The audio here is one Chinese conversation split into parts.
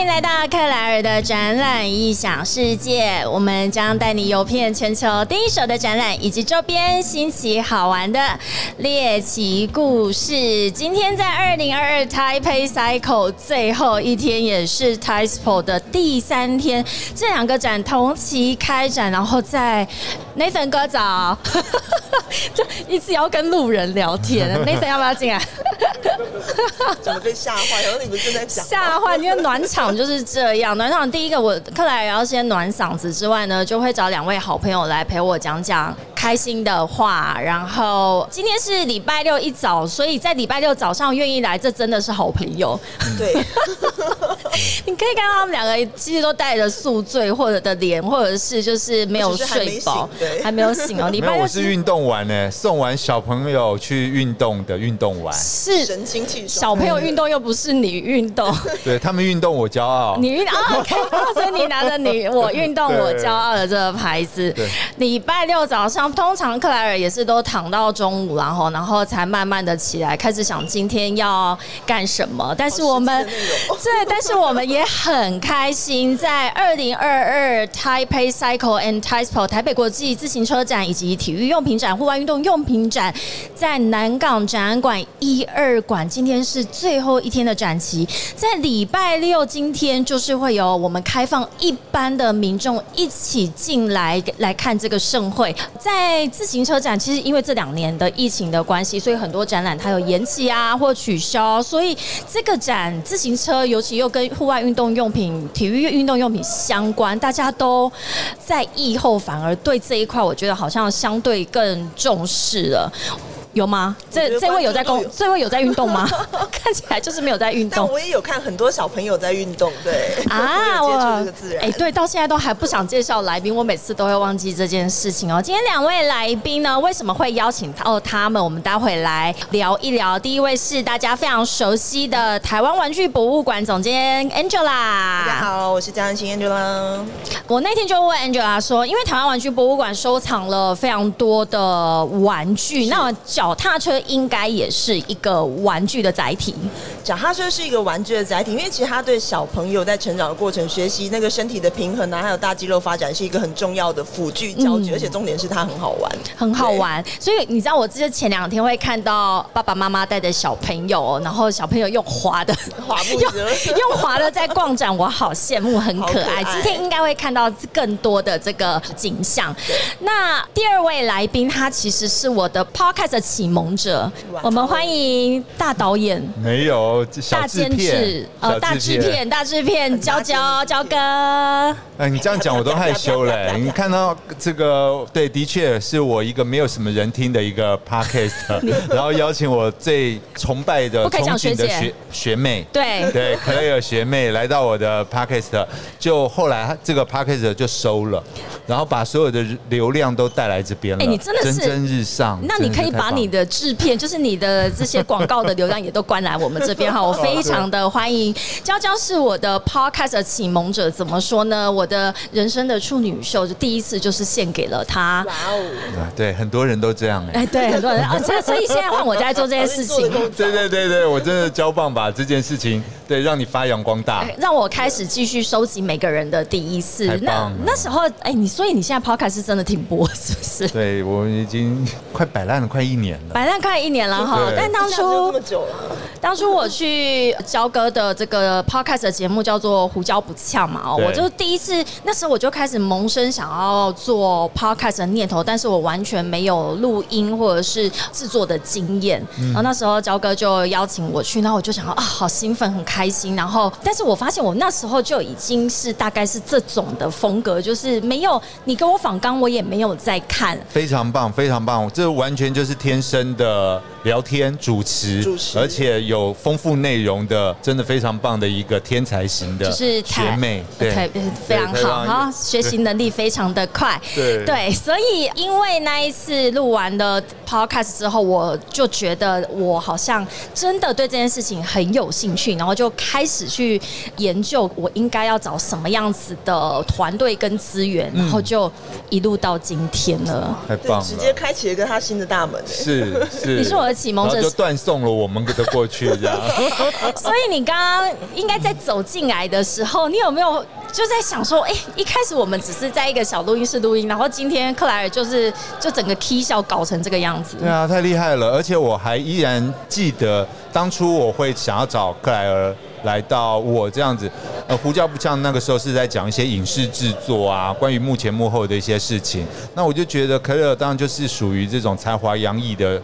迎来到克莱尔的展览异想世界，我们将带你游遍全球第一手的展览以及周边新奇好玩的猎奇故事。今天在二零二二 Taipei Cycle 最后一天，也是 Taipei 的第三天，这两个展同期开展，然后在 Nathan 哥早，就一直要跟路人聊天，Nathan 要不要进来？怎么被吓坏？然后你们正在讲吓坏，因为暖场就是这样。暖场第一个，我克莱尔要先暖嗓子之外呢，就会找两位好朋友来陪我讲讲开心的话。然后今天是礼拜六一早，所以在礼拜六早上愿意来，这真的是好朋友。对，你可以看到他们两个其实都带着宿醉或者的脸，或者是就是没有睡饱，还没有醒哦。礼拜六是运动完呢，送完小朋友去运动的运动完，是神清气爽。小朋友运动又不是你运动，对他们运动我骄傲，你运啊，OK，所以你拿着你我运动我骄傲的这个牌子。礼拜六早上，通常克莱尔也是都躺到中午，然后然后才慢慢的起来，开始想今天要干什么。但是我们 对，但是我们也很开心，在二零二二 Taipei Cycle and Taipei 台北国际自行车展以及体育用品展、户外运动用品展，在南港展览馆一二馆，今天是最后一天的展期，在礼拜六今天就是会有我们开放一般的民众一起进来来看这个盛会。在在自行车展，其实因为这两年的疫情的关系，所以很多展览它有延期啊或取消，所以这个展自行车尤其又跟户外运动用品、体育运动用品相关，大家都在疫后反而对这一块，我觉得好像相对更重视了。有吗？这这位有在工？这位有在运动吗？看起来就是没有在运动。我也有看很多小朋友在运动，对啊，我哎，对，到现在都还不想介绍来宾，我每次都会忘记这件事情哦。今天两位来宾呢，为什么会邀请到他们？我们待会来聊一聊。第一位是大家非常熟悉的台湾玩具博物馆总监 Angela。大家好，我是江安欣 Angela。我那天就问 Angela 说，因为台湾玩具博物馆收藏了非常多的玩具，那。脚踏车应该也是一个玩具的载体。脚踏车是一个玩具的载体，因为其实它对小朋友在成长的过程学习那个身体的平衡啊，还有大肌肉发展是一个很重要的辅具教具，而且重点是它很好玩，很好玩。所以你知道，我之前两天会看到爸爸妈妈带着小朋友，然后小朋友用滑的滑步，用用滑的在逛展，我好羡慕，很可爱。今天应该会看到更多的这个景象。那第二位来宾，他其实是我的 podcast。启蒙者，我们欢迎大导演。没有大监制，呃，大制片，大制片，娇娇，娇哥。哎，你这样讲我都害羞嘞。你看到这个，对，的确是我一个没有什么人听的一个 podcast，然后邀请我最崇拜的、憧憬的学学妹，对对，克莱尔学妹来到我的 podcast，就后来这个 podcast 就收了，然后把所有的流量都带来这边了。哎，你真的是蒸蒸日上。那你可以把你。你的制片就是你的这些广告的流量也都关来我们这边哈，我非常的欢迎。娇娇是我的 podcast 的启蒙者，怎么说呢？我的人生的处女秀就第一次就是献给了她。哇哦！对，很多人都这样哎。哎，对，很多人啊，所以现在换我在做这件事情。对对对对，我真的交棒把这件事情。对，让你发扬光大，让我开始继续收集每个人的第一次。那那时候，哎，你所以你现在 podcast 是真的停播，是不是？对我已经快摆烂了，快一年了。摆烂快一年了哈，但当初这么久了，当初我去焦哥的这个 podcast 的节目叫做《胡椒不呛》嘛，我就第一次那时候我就开始萌生想要做 podcast 的念头，但是我完全没有录音或者是制作的经验。然后那时候焦哥就邀请我去，然后我就想啊，好兴奋，很开。开心，然后，但是我发现我那时候就已经是大概是这种的风格，就是没有你给我访刚，我也没有在看。非常棒，非常棒，这完全就是天生的聊天主持，主持，而且有丰富内容的，真的非常棒的一个天才型的，就是学妹，对，非常好，哈，学习能力非常的快，对，对，所以因为那一次录完的 podcast 之后，我就觉得我好像真的对这件事情很有兴趣，然后就。开始去研究我应该要找什么样子的团队跟资源，然后就一路到今天了。太棒了，直接开启了一个他新的大门。是是，你是我的启蒙者，就断送了我们的过去这样。所以你刚刚应该在走进来的时候，你有没有就在想说，哎，一开始我们只是在一个小录音室录音，然后今天克莱尔就是就整个 K 笑搞成这个样子。对啊，太厉害了，而且我还依然记得当初我会想要找克莱尔。来到我这样子，呃，胡椒不像那个时候是在讲一些影视制作啊，关于幕前幕后的一些事情。那我就觉得可乐当然就是属于这种才华洋溢的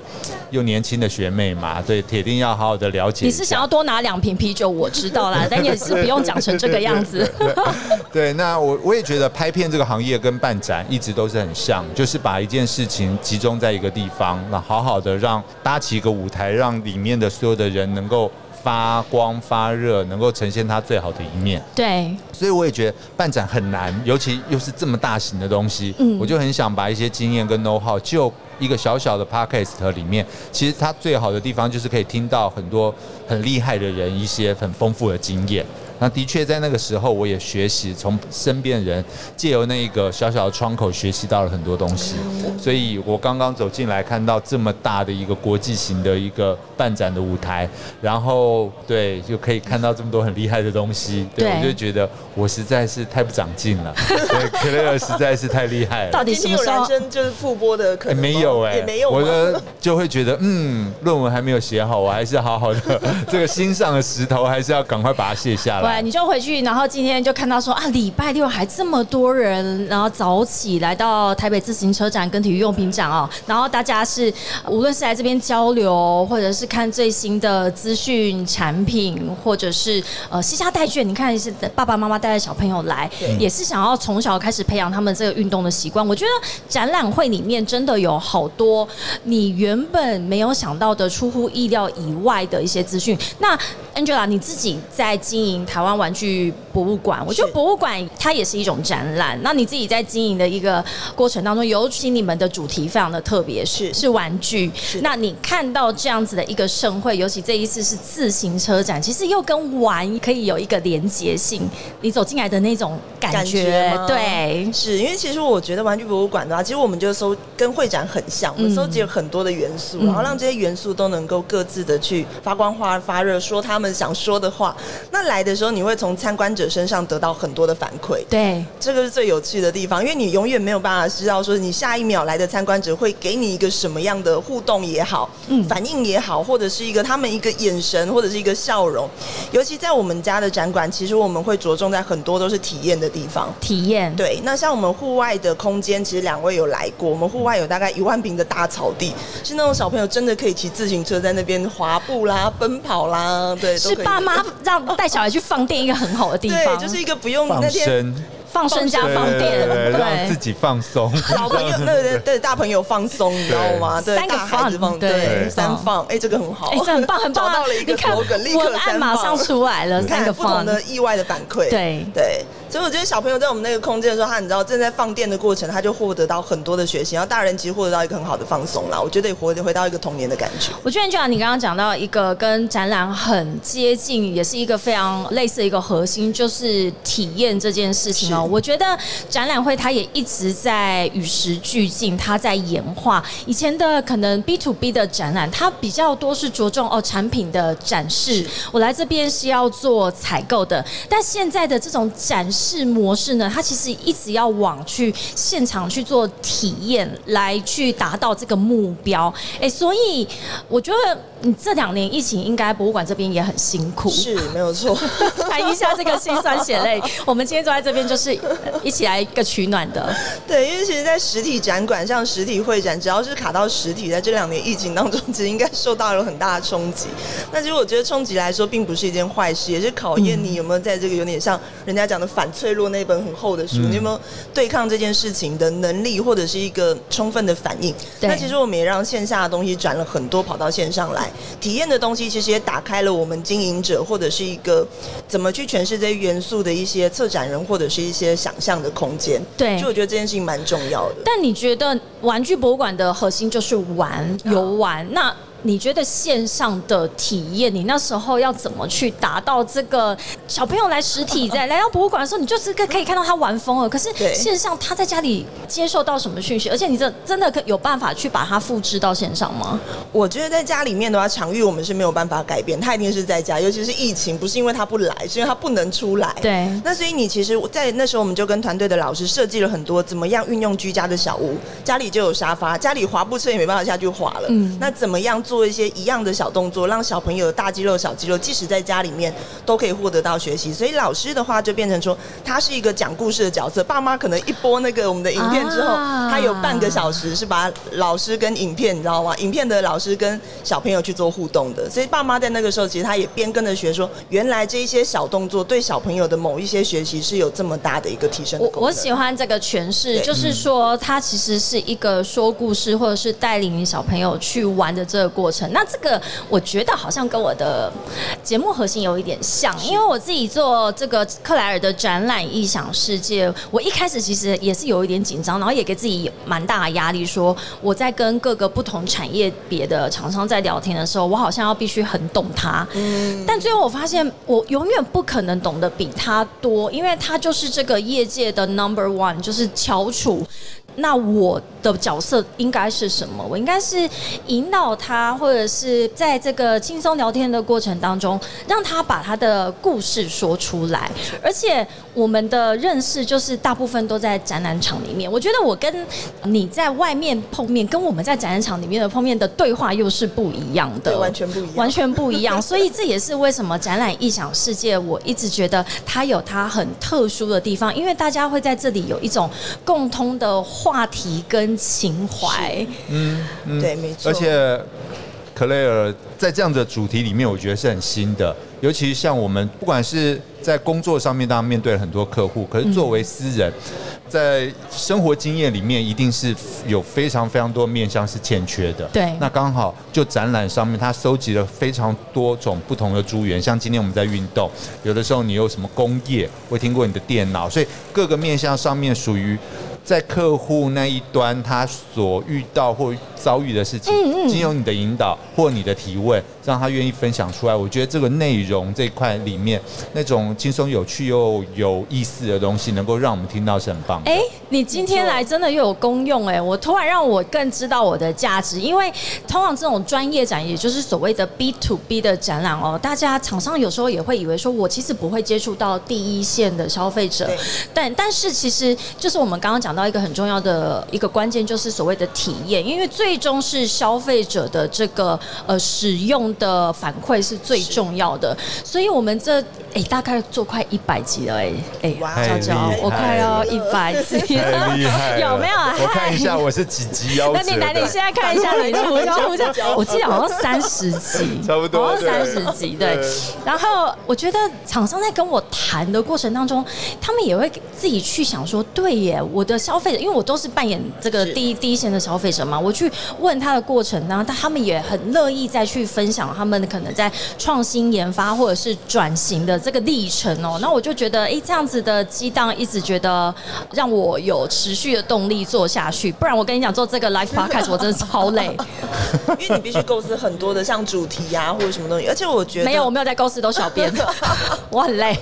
又年轻的学妹嘛，对，铁定要好好的了解。你是想要多拿两瓶啤酒，我知道啦，但也是不用讲成这个样子。对，那我我也觉得拍片这个行业跟办展一直都是很像，就是把一件事情集中在一个地方，那好好的让搭起一个舞台，让里面的所有的人能够。发光发热，能够呈现它最好的一面。对，所以我也觉得办展很难，尤其又是这么大型的东西。嗯，我就很想把一些经验跟 know how，就一个小小的 podcast 里面，其实它最好的地方就是可以听到很多很厉害的人一些很丰富的经验。那的确在那个时候，我也学习从身边人借由那一个小小的窗口学习到了很多东西。所以我刚刚走进来看到这么大的一个国际型的一个办展的舞台，然后对就可以看到这么多很厉害的东西，对我就觉得我实在是太不长进了。对，克雷尔实在是太厉害了。到底什么时候就是复播的？可能没有哎，也没有。我的就会觉得，嗯，论文还没有写好，我还是好好的 这个心上的石头，还是要赶快把它卸下来。对，你就回去，然后今天就看到说啊，礼拜六还这么多人，然后早起来到台北自行车展跟体育用品展哦，然后大家是无论是来这边交流，或者是看最新的资讯产品，或者是呃西家带卷，你看是爸爸妈妈带着小朋友来，也是想要从小开始培养他们这个运动的习惯。我觉得展览会里面真的有好多你原本没有想到的、出乎意料以外的一些资讯。那 Angela，你自己在经营台湾玩具博物馆，我觉得博物馆它也是一种展览。那你自己在经营的一个过程当中，尤其你们的主题非常的特别，是是玩具。那你看到这样子的一个盛会，尤其这一次是自行车展，其实又跟玩可以有一个连结性。你走进来的那种感觉，对，是因为其实我觉得玩具博物馆的话，其实我们就收跟会展很像，我们收集了很多的元素，然后让这些元素都能够各自的去发光发发热，说他们。想说的话，那来的时候你会从参观者身上得到很多的反馈，对，这个是最有趣的地方，因为你永远没有办法知道说你下一秒来的参观者会给你一个什么样的互动也好，嗯，反应也好，或者是一个他们一个眼神或者是一个笑容，尤其在我们家的展馆，其实我们会着重在很多都是体验的地方，体验，对，那像我们户外的空间，其实两位有来过，我们户外有大概一万平的大草地，是那种小朋友真的可以骑自行车在那边滑步啦、奔跑啦，对。是爸妈让带小孩去放电一个很好的地方，就是一个不用那天。放生加放电，让自己放松。老朋友，对 对对大朋友放松，你知道吗？对，三个放，对，三放。哎，这个很好，哎，这很棒，很棒。找到了一个立刻三马上出来了，三个不同的意外的反馈。对对，所以我觉得小朋友在我们那个空间的时候，他你知道正在放电的过程，他就获得到很多的学习，然后大人其实获得到一个很好的放松啦。我觉得也回回到一个童年的感觉。我觉得就像你刚刚讲到一个跟展览很接近，也是一个非常类似的一个核心，就是体验这件事情哦。我觉得。展览会它也一直在与时俱进，它在演化。以前的可能 B to B 的展览，它比较多是着重哦产品的展示，我来这边是要做采购的。但现在的这种展示模式呢，它其实一直要往去现场去做体验，来去达到这个目标。哎，所以我觉得你这两年疫情，应该博物馆这边也很辛苦，是没有错。谈一下这个心酸血泪。我们今天坐在这边，就是一起来。一个取暖的，对，因为其实，在实体展馆，像实体会展，只要是卡到实体，在这两年疫情当中，其实应该受到了很大的冲击。那其实我觉得冲击来说，并不是一件坏事，也是考验你有没有在这个有点像人家讲的反脆弱那本很厚的书，你有没有对抗这件事情的能力，或者是一个充分的反应。那其实我们也让线下的东西转了很多，跑到线上来体验的东西，其实也打开了我们经营者或者是一个怎么去诠释这些元素的一些策展人或者是一些想象的空。空间对，就我觉得这件事情蛮重要的。但你觉得玩具博物馆的核心就是玩游玩？那你觉得线上的体验，你那时候要怎么去达到这个小朋友来实体在 来到博物馆的时候，你就是可可以看到他玩疯了。可是线上他在家里接受到什么讯息？而且你这真的可有办法去把它复制到线上吗？我觉得在家里面的话，场域我们是没有办法改变，他一定是在家。尤其是疫情，不是因为他不来，是因为他不能出来。对。那所以你其实，在那时候我们就跟团队的老师设计了很多怎么样运用居家的小屋，家里就有沙发，家里滑步车也没办法下去滑了。嗯。那怎么样做一些一样的小动作，让小朋友的大肌肉、小肌肉，即使在家里面都可以获得到学习？所以老师的话就变成说，他是一个讲故事的角色。爸妈可能一播那个我们的影片之后，他有半个小时是把老师跟影片，你知道吗？影片的老师跟小朋友去做互动的。所以爸妈在那个时候，其实他也边跟着学，说原来这一些小动作对小朋友的某一些学习是有这么大的一个提升。我我喜欢这个诠释，就是说他其实是一个说故事，或者是带领小朋友去玩的这个过程。那这个我觉得好像跟我的节目核心有一点像，因为我自己做这个克莱尔的展览《异想世界》，我一开始其实也是有一点紧张，然后也给自己蛮大的压力，说我在跟各个不同产业别的厂商在聊天的时候，我好像要必须很懂他。嗯，但最后我发现我永远不可能懂得比他多，因为他就是这个业界的 number one，就是翘楚。那我的角色应该是什么？我应该是引导他，或者是在这个轻松聊天的过程当中，让他把他的故事说出来。而且我们的认识就是大部分都在展览场里面。我觉得我跟你在外面碰面，跟我们在展览场里面的碰面的对话又是不一样的，完全不一样，完全不一样。所以这也是为什么展览异想世界，我一直觉得它有它很特殊的地方，因为大家会在这里有一种共通的。话题跟情怀，嗯，嗯对，没错。而且，克雷尔在这样的主题里面，我觉得是很新的。尤其像我们，不管是在工作上面，当然面对了很多客户，可是作为私人，在生活经验里面，一定是有非常非常多面向是欠缺的。对，那刚好就展览上面，他收集了非常多种不同的资源。像今天我们在运动，有的时候你有什么工业，会听过你的电脑，所以各个面向上面属于。在客户那一端，他所遇到或遭遇的事情，经由你的引导或你的提问。让他愿意分享出来，我觉得这个内容这块里面那种轻松有趣又有意思的东西，能够让我们听到是很棒。哎，你今天来真的又有功用哎！我突然让我更知道我的价值，因为通常这种专业展，也就是所谓的 B to B 的展览哦，大家厂商有时候也会以为说我其实不会接触到第一线的消费者，但但是其实就是我们刚刚讲到一个很重要的一个关键，就是所谓的体验，因为最终是消费者的这个呃使用。的反馈是最重要的，所以我们这哎大概做快一百集了哎哎，娇娇，我快要一百集了，有没有？我看一下我是几集哦。那你来，你现在看一下你的胡椒胡椒，我记得好像三十集，差不多，好像三十集对。然后我觉得厂商在跟我谈的过程当中，他们也会自己去想说，对耶，我的消费者，因为我都是扮演这个第一第一线的消费者嘛，我去问他的过程呢，但他们也很乐意再去分享。他们可能在创新研发或者是转型的这个历程哦，那我就觉得，哎，这样子的激荡一直觉得让我有持续的动力做下去。不然我跟你讲，做这个 live podcast 我真的超累，因为你必须构思很多的像主题呀或者什么东西，而且我觉得没有，我没有在构思，都小编，我很累，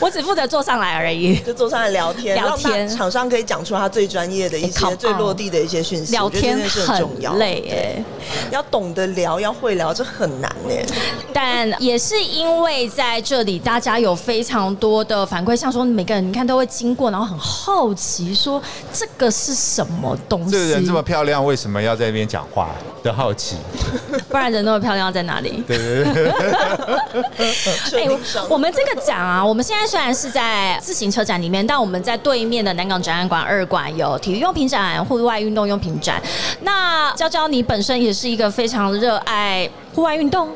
我只负责坐上来而已，就坐上来聊天，聊天，厂商可以讲出他最专业的一些最落地的一些讯息，聊天很累哎，要懂得聊，要会聊，这很。难哎但也是因为在这里，大家有非常多的反馈，像说每个人你看都会经过，然后很好奇说这个是什么东西？这个人这么漂亮，为什么要在那边讲话？的好奇，不然人那么漂亮在哪里？对 对对。哎，我们这个展啊，我们现在虽然是在自行车展里面，但我们在对面的南港展览馆二馆有体育用品展、户外运动用品展。那娇娇，你本身也是一个非常热爱。户外运动，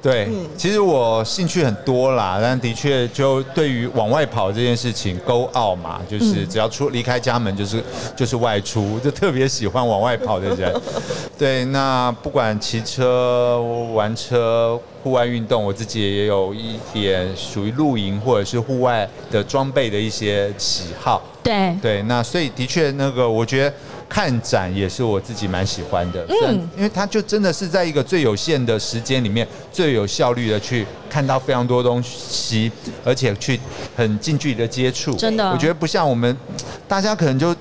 对，其实我兴趣很多啦，但的确就对于往外跑这件事情，Go out 嘛，就是只要出离开家门就是就是外出，就特别喜欢往外跑的人。对，那不管骑车、玩车、户外运动，我自己也有一点属于露营或者是户外的装备的一些喜好。对，对，那所以的确那个，我觉得。看展也是我自己蛮喜欢的，嗯，因为它就真的是在一个最有限的时间里面，最有效率的去看到非常多东西，而且去很近距离的接触，真的，我觉得不像我们大家可能就。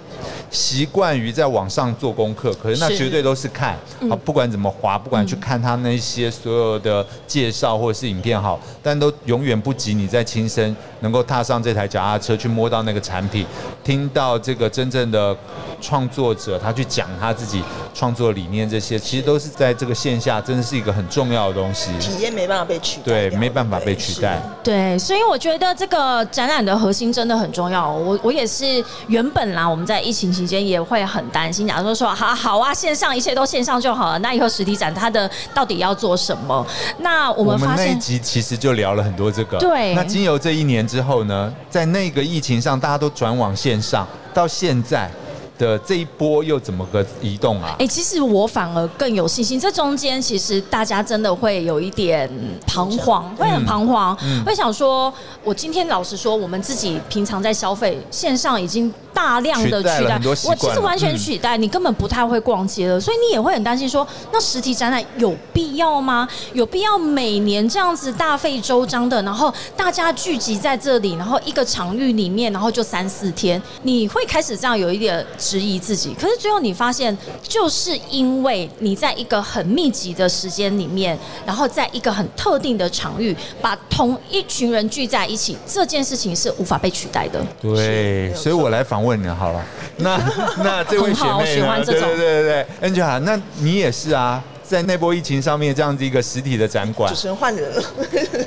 习惯于在网上做功课，可是那绝对都是看啊，不管怎么滑，不管去看他那些所有的介绍或者是影片好，但都永远不及你在亲身能够踏上这台脚踏车去摸到那个产品，听到这个真正的创作者他去讲他自己创作理念，这些其实都是在这个线下真的是一个很重要的东西。体验没办法被取代，对，没办法被取代。对，所以我觉得这个展览的核心真的很重要。我我也是原本啦，我们在疫情。期间也会很担心，假如说说好好啊，线上一切都线上就好了。那以后实体展它的到底要做什么？那我们发现那一集其实就聊了很多这个。对。那经由这一年之后呢，在那个疫情上，大家都转往线上，到现在。的这一波又怎么个移动啊？哎，其实我反而更有信心。这中间其实大家真的会有一点彷徨，会很彷徨，会想说：我今天老实说，我们自己平常在消费线上已经大量的取代，我其实完全取代，你根本不太会逛街了，所以你也会很担心说：那实体展览有必要吗？有必要每年这样子大费周章的，然后大家聚集在这里，然后一个场域里面，然后就三四天，你会开始这样有一点。质疑自己，可是最后你发现，就是因为你在一个很密集的时间里面，然后在一个很特定的场域，把同一群人聚在一起，这件事情是无法被取代的。对，所以我来访问你好了。那那这位学妹呢？对对对对对，Angela，那你也是啊。在那波疫情上面，这样子一个实体的展馆，主持人换人了。对对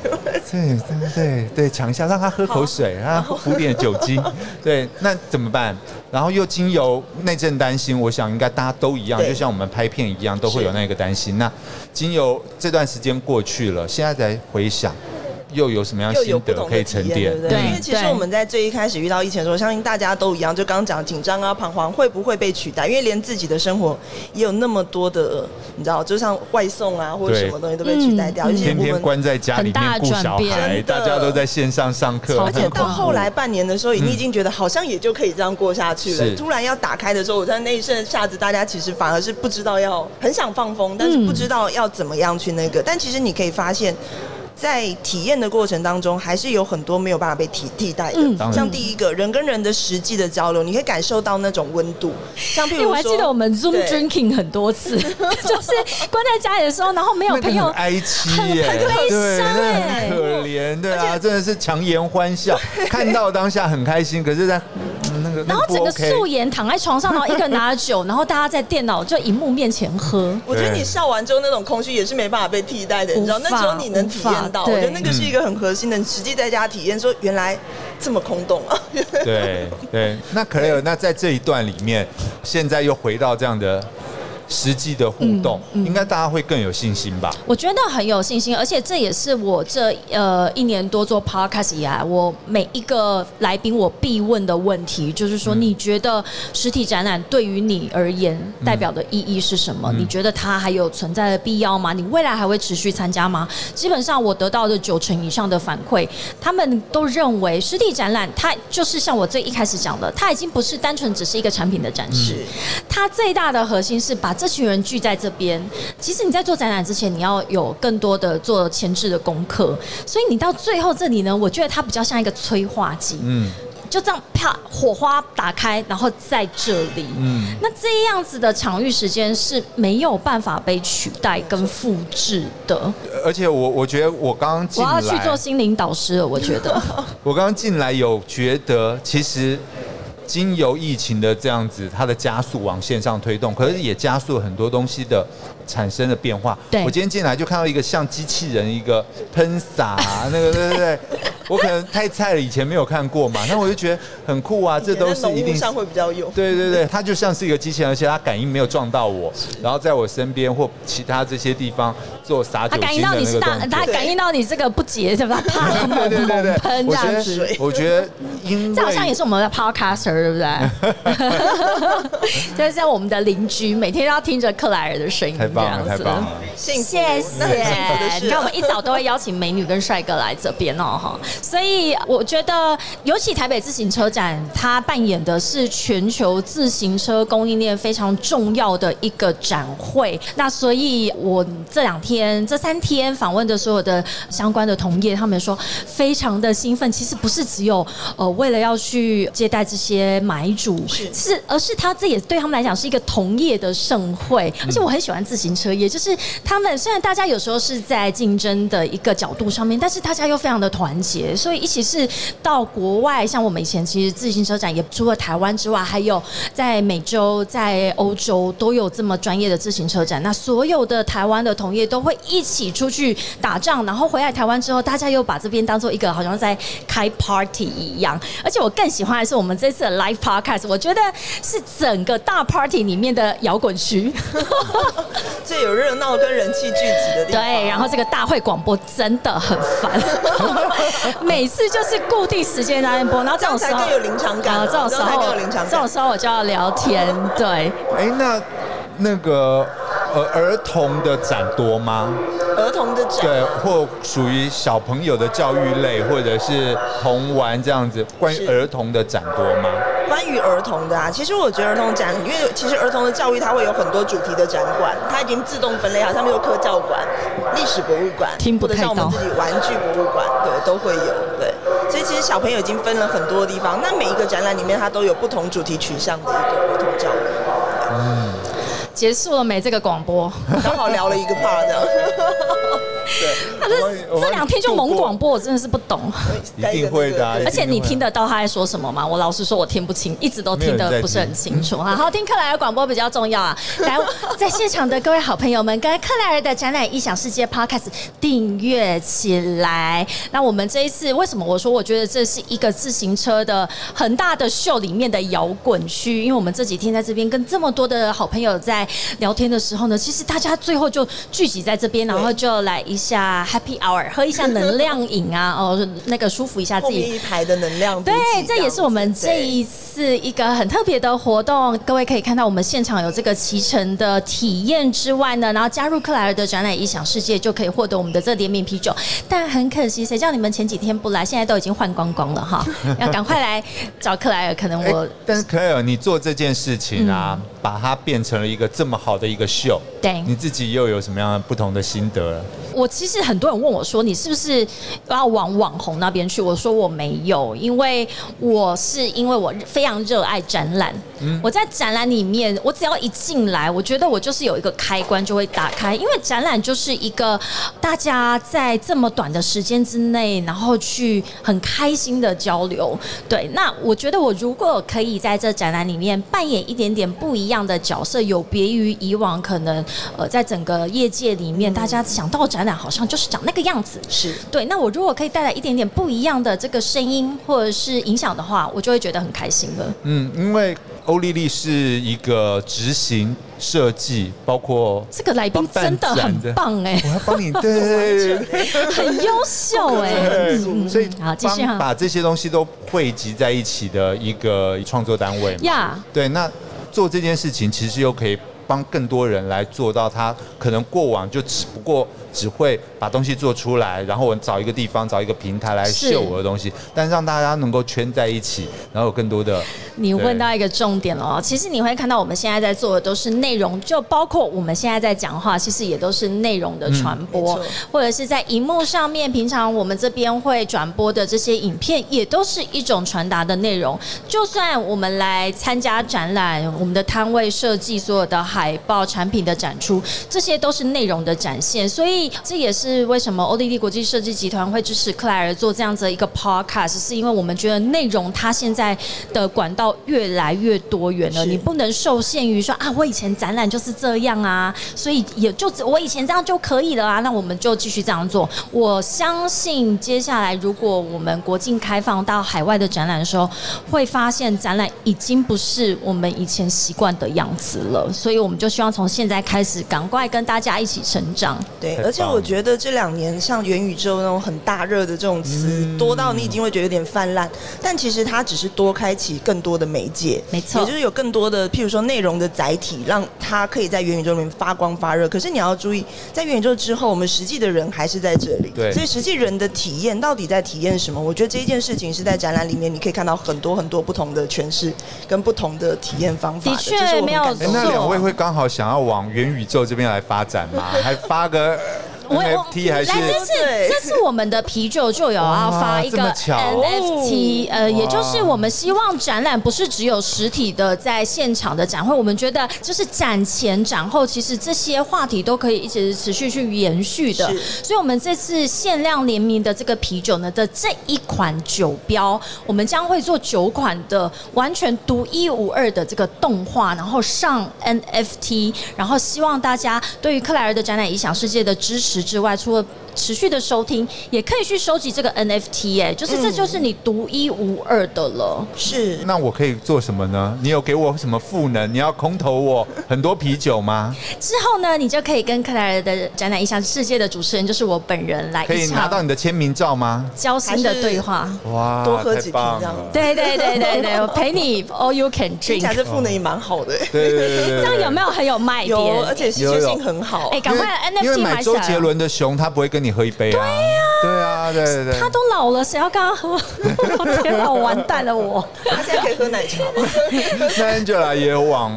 对对，抢一下，让他喝口水，让他补点酒精。对，那怎么办？然后又经由那阵担心，我想应该大家都一样，就像我们拍片一样，都会有那个担心。那经由这段时间过去了，现在才回想。又有什么样心得可以沉淀？对，因为其实我们在最一开始遇到疫情的时候，相信大家都一样，就刚刚讲紧张啊、彷徨，会不会被取代？因为连自己的生活也有那么多的，你知道，就像外送啊或者什么东西都被取代掉，而且天天关在家里面顾小孩，大家都在线上上课，而且到后来半年的时候，你已经觉得好像也就可以这样过下去了。突然要打开的时候，我在那一瞬下子，大家其实反而是不知道要很想放风，但是不知道要怎么样去那个。但其实你可以发现。在体验的过程当中，还是有很多没有办法被替替代的。像第一个人跟人的实际的交流，你可以感受到那种温度。像譬如我还记得我们 Zoom drinking 很多次，就是关在家里的时候，然后没有朋友，哀戚耶，很悲伤很可怜，对啊，真的是强颜欢笑，看到当下很开心，可是在那个，然后整个素颜躺在床上，然后一个人拿着酒，然后大家在电脑就荧幕面前喝。我觉得你笑完之后那种空虚也是没办法被替代的，你知道，那时候你能体验到。我觉得那个是一个很核心的，实际在家体验，说原来这么空洞啊！对对，那可能那在这一段里面，现在又回到这样的。实际的互动，应该大家会更有信心吧？我觉得很有信心，而且这也是我这呃一年多做 podcast 以来，我每一个来宾我必问的问题，就是说，你觉得实体展览对于你而言代表的意义是什么？你觉得它还有存在的必要吗？你未来还会持续参加吗？基本上我得到的九成以上的反馈，他们都认为实体展览它就是像我最一开始讲的，它已经不是单纯只是一个产品的展示，它最大的核心是把这群人聚在这边，其实你在做展览之前，你要有更多的做前置的功课，所以你到最后这里呢，我觉得它比较像一个催化剂，嗯，就这样啪火花打开，然后在这里，嗯，那这样子的场域时间是没有办法被取代跟复制的。而且我我觉得我刚刚进来，我要去做心灵导师了，我觉得。我刚刚进来有觉得其实。经由疫情的这样子，它的加速往线上推动，可是也加速很多东西的产生的变化。我今天进来就看到一个像机器人一个喷洒，那个对对对。我可能太菜了，以前没有看过嘛，那我就觉得很酷啊，这都是一定上会比较有。对对对，它就像是一个机器人，而且它感应没有撞到我，然后在我身边或其他这些地方做洒酒精的那个动作。它感应到你这个不洁，是吧？啪，对对对对，喷这样子。我觉得，因这好像也是我们的 podcaster，对不对？就是像我们的邻居，每天都要听着克莱尔的声音，太棒了，太棒了，谢谢。你看，我们一早都会邀请美女跟帅哥来这边哦，哈。所以我觉得，尤其台北自行车展，它扮演的是全球自行车供应链非常重要的一个展会。那所以，我这两天、这三天访问的所有的相关的同业，他们说非常的兴奋。其实不是只有呃，为了要去接待这些买主，是，而是他这也对他们来讲是一个同业的盛会。而且我很喜欢自行车业，就是他们虽然大家有时候是在竞争的一个角度上面，但是大家又非常的团结，所以一起是到国外。像我们以前其实自行车展也除了台湾之外，还有在美洲、在欧洲都有这么专业的自行车展。那所有的台湾的同业都会一起出去打仗，然后回来台湾之后，大家又把这边当做一个好像在开 party 一样。而且我更喜欢的是我们这次的 live podcast，我觉得是整个大 party 里面的摇滚区，最有热闹跟人气聚集的地方。对，然后这个大会广播真的很烦，每次就是固定时间在播，然后这种时候更有临场感，这种时候这种时候我就要聊天。对，哎，那那个。呃，儿童的展多吗？儿童的展对，或属于小朋友的教育类，或者是童玩这样子。关于儿童的展多吗？关于儿童的啊，其实我觉得儿童展，因为其实儿童的教育它会有很多主题的展馆，它已经自动分类好，上面有科教馆、历史博物馆，听不太到。像我们自己玩具博物馆，对，都会有。对，所以其实小朋友已经分了很多地方，那每一个展览里面它都有不同主题取向的一个儿童教育。嗯。结束了没？这个广播刚好聊了一个 part 这样。对，他是这两天就猛广播，我真的是不懂。一定会的，而且你听得到他在说什么吗？我老实说，我听不清，一直都听得不是很清楚。好好听克莱尔广播比较重要啊！来，在现场的各位好朋友们，跟克莱尔的展览异想世界 Podcast 订阅起来。那我们这一次为什么我说我觉得这是一个自行车的很大的秀里面的摇滚区？因为我们这几天在这边跟这么多的好朋友在聊天的时候呢，其实大家最后就聚集在这边，然后就来一。下 Happy Hour，喝一下能量饮啊，哦，那个舒服一下自己。一排的能量。对，这也是我们这一次一个很特别的活动。各位可以看到，我们现场有这个骑乘的体验之外呢，然后加入克莱尔的展览异想世界，就可以获得我们的这联名啤酒。但很可惜，谁叫你们前几天不来，现在都已经换光光了哈，要赶快来找克莱尔。可能我，但是克莱尔，你做这件事情啊，把它变成了一个这么好的一个秀，对，你自己又有什么样的不同的心得？我其实很多人问我说：“你是不是要往网红那边去？”我说：“我没有，因为我是因为我非常热爱展览。我在展览里面，我只要一进来，我觉得我就是有一个开关就会打开，因为展览就是一个大家在这么短的时间之内，然后去很开心的交流。对，那我觉得我如果可以在这展览里面扮演一点点不一样的角色，有别于以往可能呃在整个业界里面大家想到展。展览好像就是长那个样子，是。对。那我如果可以带来一点点不一样的这个声音或者是影响的话，我就会觉得很开心了。嗯，因为欧丽丽是一个执行设计，包括这个来宾真的很棒哎，我要帮你对，很优秀哎，所以好继续把这些东西都汇集在一起的一个创作单位呀。对，那做这件事情其实又可以帮更多人来做到，他可能过往就只不过。只会把东西做出来，然后我找一个地方，找一个平台来秀我的东西，但让大家能够圈在一起，然后有更多的。你问到一个重点了哦，其实你会看到我们现在在做的都是内容，就包括我们现在在讲话，其实也都是内容的传播，或者是在荧幕上面，平常我们这边会转播的这些影片，也都是一种传达的内容。就算我们来参加展览，我们的摊位设计、所有的海报、产品的展出，这些都是内容的展现，所以。这也是为什么欧丽丽国际设计集团会支持克莱尔做这样子的一个 podcast，是因为我们觉得内容它现在的管道越来越多元了，你不能受限于说啊，我以前展览就是这样啊，所以也就我以前这样就可以了啊，那我们就继续这样做。我相信接下来如果我们国境开放到海外的展览的时候，会发现展览已经不是我们以前习惯的样子了，所以我们就希望从现在开始，赶快跟大家一起成长。对，而且我觉得这两年像元宇宙那种很大热的这种词多到你已经会觉得有点泛滥，但其实它只是多开启更多的媒介，没错，也就是有更多的譬如说内容的载体，让它可以在元宇宙里面发光发热。可是你要注意，在元宇宙之后，我们实际的人还是在这里，对，所以实际人的体验到底在体验什么？我觉得这一件事情是在展览里面你可以看到很多很多不同的诠释跟不同的体验方法。的确没有错。那两位会刚好想要往元宇宙这边来发展嘛？还发个？NFT 还是？这次这次我们的啤酒就有要发一个 NFT，呃，也就是我们希望展览不是只有实体的在现场的展会，我们觉得就是展前展后，其实这些话题都可以一直持续去延续的。所以，我们这次限量联名的这个啤酒呢的这一款酒标，我们将会做九款的完全独一无二的这个动画，然后上 NFT，然后希望大家对于克莱尔的展览影响世界的支持。之外，除了持续的收听，也可以去收集这个 NFT，哎，就是这就是你独一无二的了。是，那我可以做什么呢？你有给我什么赋能？你要空投我很多啤酒吗？之后呢，你就可以跟克莱尔的展览影响世界的主持人，就是我本人来，可以拿到你的签名照吗？交心的对话，哇，多喝几瓶这样。对对对对对，我陪你，all you can drink。这赋能也蛮好的，对对对对。这样有没有很有卖点？有，而且稀缺性很好。哎，赶快 NFT 买周杰伦的熊，他不会跟你喝一杯啊。对呀，对啊，对对对。他都老了，谁要跟他喝？天哪，完蛋了我！他现在可以喝奶茶吗？那 Angela 也有往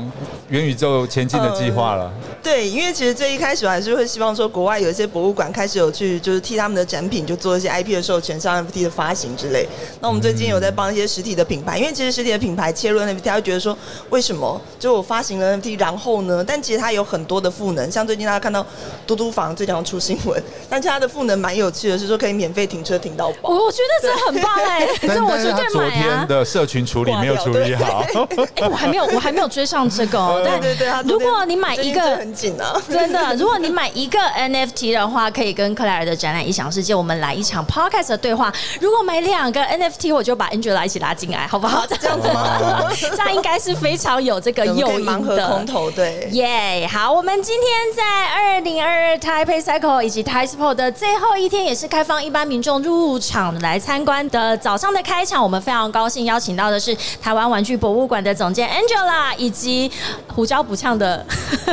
元宇宙前进的计划了。对，因为其实最一开始我还是会希望说，国外有一些博物馆开始有去，就是替他们的展品就做一些 IP 的授权，像 NFT 的发行之类。那我们最近有在帮一些实体的品牌，因为其实实体的品牌切入 NFT，他会觉得说，为什么就我发行了 NFT，然后呢？但其实它有很多的赋能，像最近大家看到嘟嘟房最近要出新闻，但其它的赋能蛮有趣的，是说可以免费停车停到饱。我觉得这很棒哎，但我是他昨天的社群处理没有处理好。哎，我还没有，我还没有追上这个。对对对，如果你买一个很紧啊，真的。如果你买一个 NFT 的话，可以跟克莱尔的展览异想世界，我们来一场 Podcast 的对话。如果买两个 NFT，我就把 Angela 一起拉进来，好不好？这样子吗？这样应该是非常有这个诱因的。空投对，耶！好，我们今天在二零二二 Taipei Cycle 以及 Taipei 的最后一天，也是开放一般民众入场来参观的早上的开场。我们非常高兴邀请到的是台湾玩具博物馆的总监 Angela，以及胡椒不呛的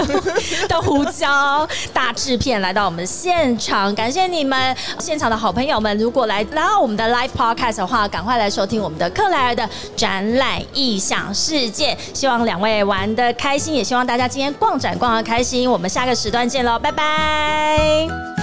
的胡椒。大制片来到我们现场，感谢你们现场的好朋友们。如果来来到我们的 live podcast 的话，赶快来收听我们的克莱尔的展览异想世界。希望两位玩的开心，也希望大家今天逛展逛的开心。我们下个时段见喽，拜拜。